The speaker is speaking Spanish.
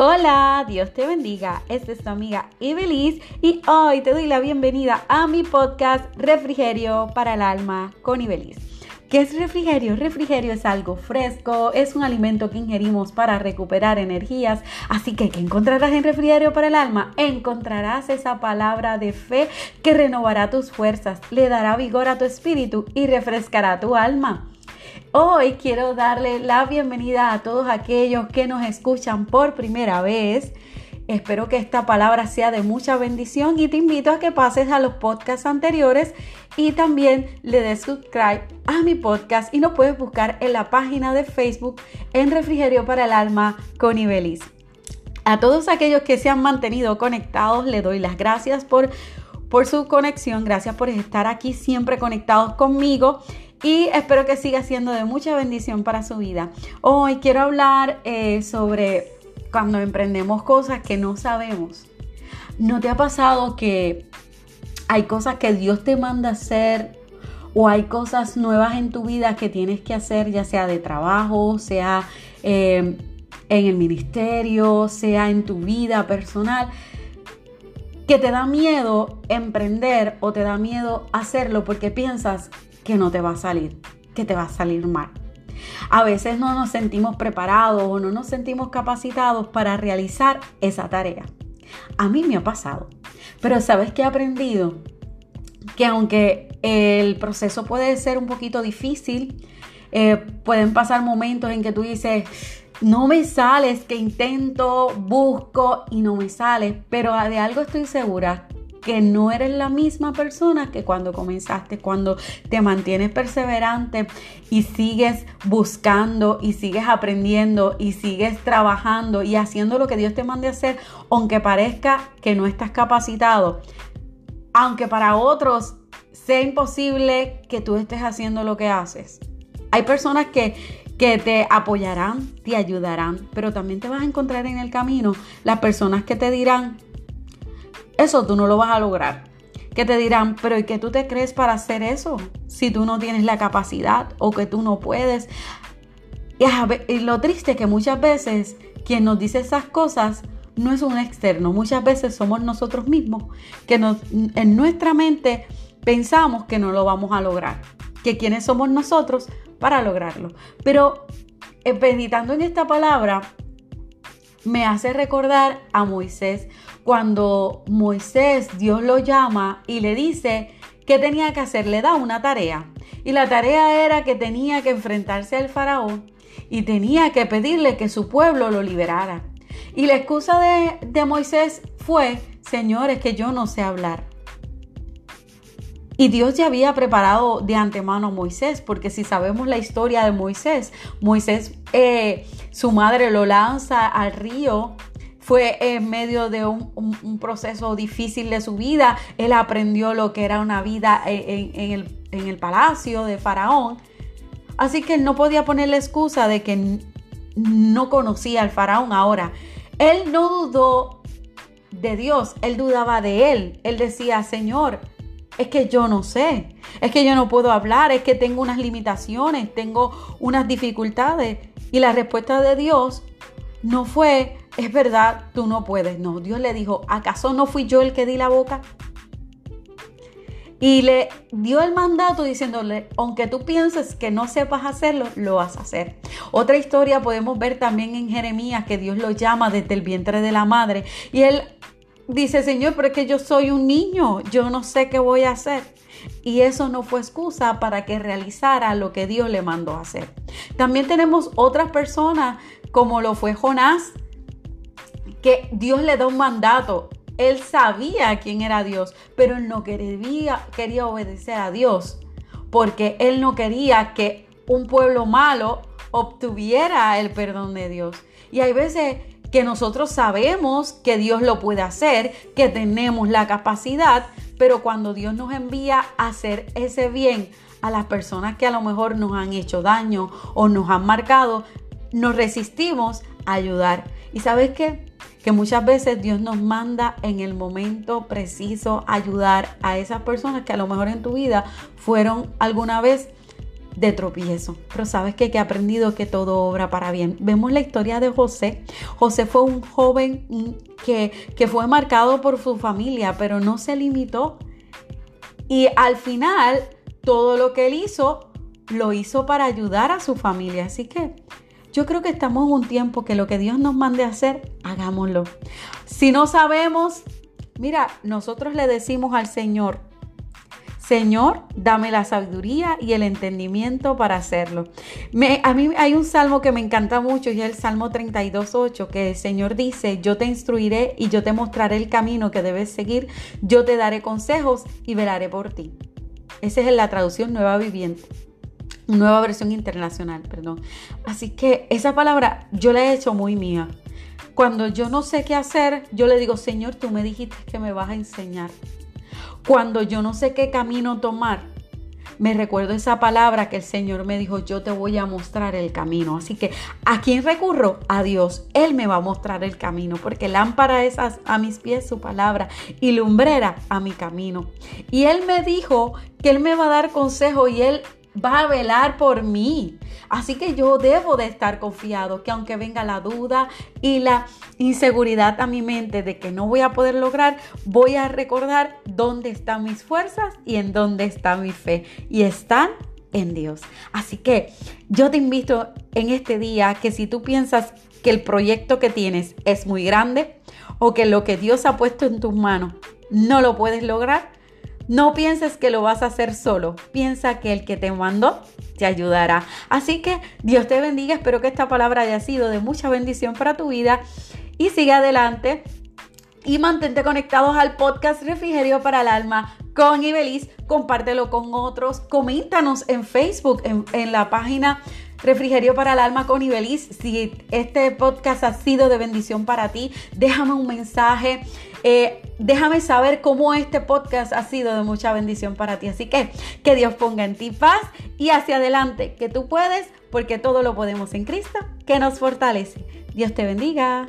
Hola, Dios te bendiga. Esta es tu amiga Ibeliz y hoy te doy la bienvenida a mi podcast Refrigerio para el Alma con Ibeliz. ¿Qué es refrigerio? Refrigerio es algo fresco, es un alimento que ingerimos para recuperar energías. Así que, ¿qué encontrarás en refrigerio para el alma? Encontrarás esa palabra de fe que renovará tus fuerzas, le dará vigor a tu espíritu y refrescará tu alma. Hoy quiero darle la bienvenida a todos aquellos que nos escuchan por primera vez. Espero que esta palabra sea de mucha bendición y te invito a que pases a los podcasts anteriores y también le des subscribe a mi podcast y nos puedes buscar en la página de Facebook en Refrigerio para el Alma con Ibelis. A todos aquellos que se han mantenido conectados, le doy las gracias por, por su conexión, gracias por estar aquí siempre conectados conmigo y espero que siga siendo de mucha bendición para su vida. Hoy quiero hablar eh, sobre cuando emprendemos cosas que no sabemos. ¿No te ha pasado que hay cosas que Dios te manda hacer o hay cosas nuevas en tu vida que tienes que hacer, ya sea de trabajo, sea eh, en el ministerio, sea en tu vida personal? que te da miedo emprender o te da miedo hacerlo porque piensas que no te va a salir, que te va a salir mal. A veces no nos sentimos preparados o no nos sentimos capacitados para realizar esa tarea. A mí me ha pasado. Pero ¿sabes qué he aprendido? Que aunque el proceso puede ser un poquito difícil, eh, pueden pasar momentos en que tú dices, no me sales, que intento, busco y no me sale, pero de algo estoy segura, que no eres la misma persona que cuando comenzaste, cuando te mantienes perseverante y sigues buscando y sigues aprendiendo y sigues trabajando y haciendo lo que Dios te mande hacer, aunque parezca que no estás capacitado, aunque para otros sea imposible que tú estés haciendo lo que haces. Hay personas que, que te apoyarán, te ayudarán, pero también te vas a encontrar en el camino las personas que te dirán, eso tú no lo vas a lograr. Que te dirán, pero ¿y qué tú te crees para hacer eso? Si tú no tienes la capacidad o que tú no puedes. Y lo triste es que muchas veces quien nos dice esas cosas no es un externo. Muchas veces somos nosotros mismos que en nuestra mente pensamos que no lo vamos a lograr. Que quiénes somos nosotros para lograrlo. Pero eh, meditando en esta palabra, me hace recordar a Moisés cuando Moisés, Dios lo llama y le dice que tenía que hacer, le da una tarea. Y la tarea era que tenía que enfrentarse al faraón y tenía que pedirle que su pueblo lo liberara. Y la excusa de, de Moisés fue, señores, que yo no sé hablar. Y Dios ya había preparado de antemano a Moisés, porque si sabemos la historia de Moisés, Moisés, eh, su madre lo lanza al río fue en medio de un, proceso difícil de su vida. Él aprendió lo que era una vida en, el, en, el, palacio de Faraón. Así que él no podía poner la excusa de que no conocía al Faraón ahora. Él no dudó de Dios, él dudaba de él. Él decía, Señor, es que yo no sé, es que yo no puedo hablar, es que tengo unas limitaciones, tengo unas dificultades. Y la respuesta de Dios no fue, es verdad, tú no puedes. No, Dios le dijo, ¿acaso no fui yo el que di la boca? Y le dio el mandato diciéndole, aunque tú pienses que no sepas hacerlo, lo vas a hacer. Otra historia podemos ver también en Jeremías que Dios lo llama desde el vientre de la madre. Y él dice, Señor, pero es que yo soy un niño, yo no sé qué voy a hacer. Y eso no fue excusa para que realizara lo que Dios le mandó a hacer. También tenemos otras personas como lo fue Jonás, que Dios le da un mandato. Él sabía quién era Dios, pero él no quería, quería obedecer a Dios, porque él no quería que un pueblo malo obtuviera el perdón de Dios. Y hay veces que nosotros sabemos que Dios lo puede hacer, que tenemos la capacidad, pero cuando Dios nos envía a hacer ese bien a las personas que a lo mejor nos han hecho daño o nos han marcado, nos resistimos a ayudar. ¿Y sabes qué? Que muchas veces Dios nos manda en el momento preciso ayudar a esas personas que a lo mejor en tu vida fueron alguna vez de tropiezo. Pero sabes que, he aprendido que todo obra para bien. Vemos la historia de José. José fue un joven que, que fue marcado por su familia, pero no se limitó. Y al final, todo lo que él hizo, lo hizo para ayudar a su familia. Así que yo creo que estamos en un tiempo que lo que Dios nos mande hacer, hagámoslo. Si no sabemos, mira, nosotros le decimos al Señor, Señor, dame la sabiduría y el entendimiento para hacerlo. a mí hay un salmo que me encanta mucho y es el Salmo 32.8, que el Señor dice, yo te instruiré y yo te mostraré el camino que debes seguir, yo te daré consejos y velaré por ti. Esa es la traducción nueva viviente. Nueva versión internacional, perdón. Así que esa palabra yo la he hecho muy mía. Cuando yo no sé qué hacer, yo le digo, Señor, tú me dijiste que me vas a enseñar. Cuando yo no sé qué camino tomar, me recuerdo esa palabra que el Señor me dijo, yo te voy a mostrar el camino. Así que, ¿a quién recurro? A Dios. Él me va a mostrar el camino, porque lámpara es a, mis pies su palabra y lumbrera a mi camino. Y Él me dijo que Él me va a dar consejo y Él va a velar por mí. Así que yo debo de estar confiado que aunque venga la duda y la inseguridad a mi mente de que no voy a poder lograr, voy a recordar dónde están mis fuerzas y en dónde está mi fe. Y están en Dios. Así que yo te invito en este día que si tú piensas que el proyecto que tienes es muy grande o que lo que Dios ha puesto en tus manos no lo puedes lograr, no pienses que lo vas a hacer solo, piensa que el que te mandó te ayudará. Así que Dios te bendiga, espero que esta palabra haya sido de mucha bendición para tu vida y sigue adelante y mantente conectados al podcast Refrigerio para el Alma con Ibeliz. Compártelo con otros. Coméntanos en Facebook, en, la página Refrigerio para el Alma con Ibeliz. Si este podcast ha sido de bendición para ti, déjame un mensaje. Eh, déjame saber cómo este podcast ha sido de mucha bendición para ti. Así que que Dios ponga en ti paz y hacia adelante, que tú puedes, porque todo lo podemos en Cristo, que nos fortalece. Dios te bendiga.